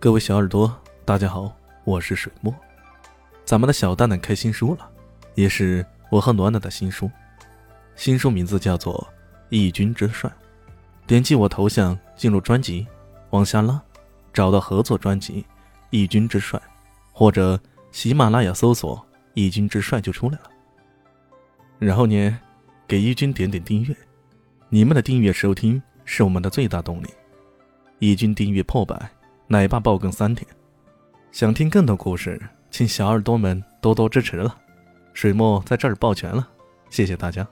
各位小耳朵，大家好，我是水墨。咱们的小蛋蛋开新书了，也是我和暖暖的新书。新书名字叫做《义军之帅》。点击我头像进入专辑，往下拉，找到合作专辑《义军之帅》，或者喜马拉雅搜索《义军之帅》就出来了。然后呢，给义军点点订阅，你们的订阅收听是我们的最大动力。义军订阅破百。奶爸爆更三天，想听更多故事，请小耳朵们多多支持了。水墨在这儿抱拳了，谢谢大家。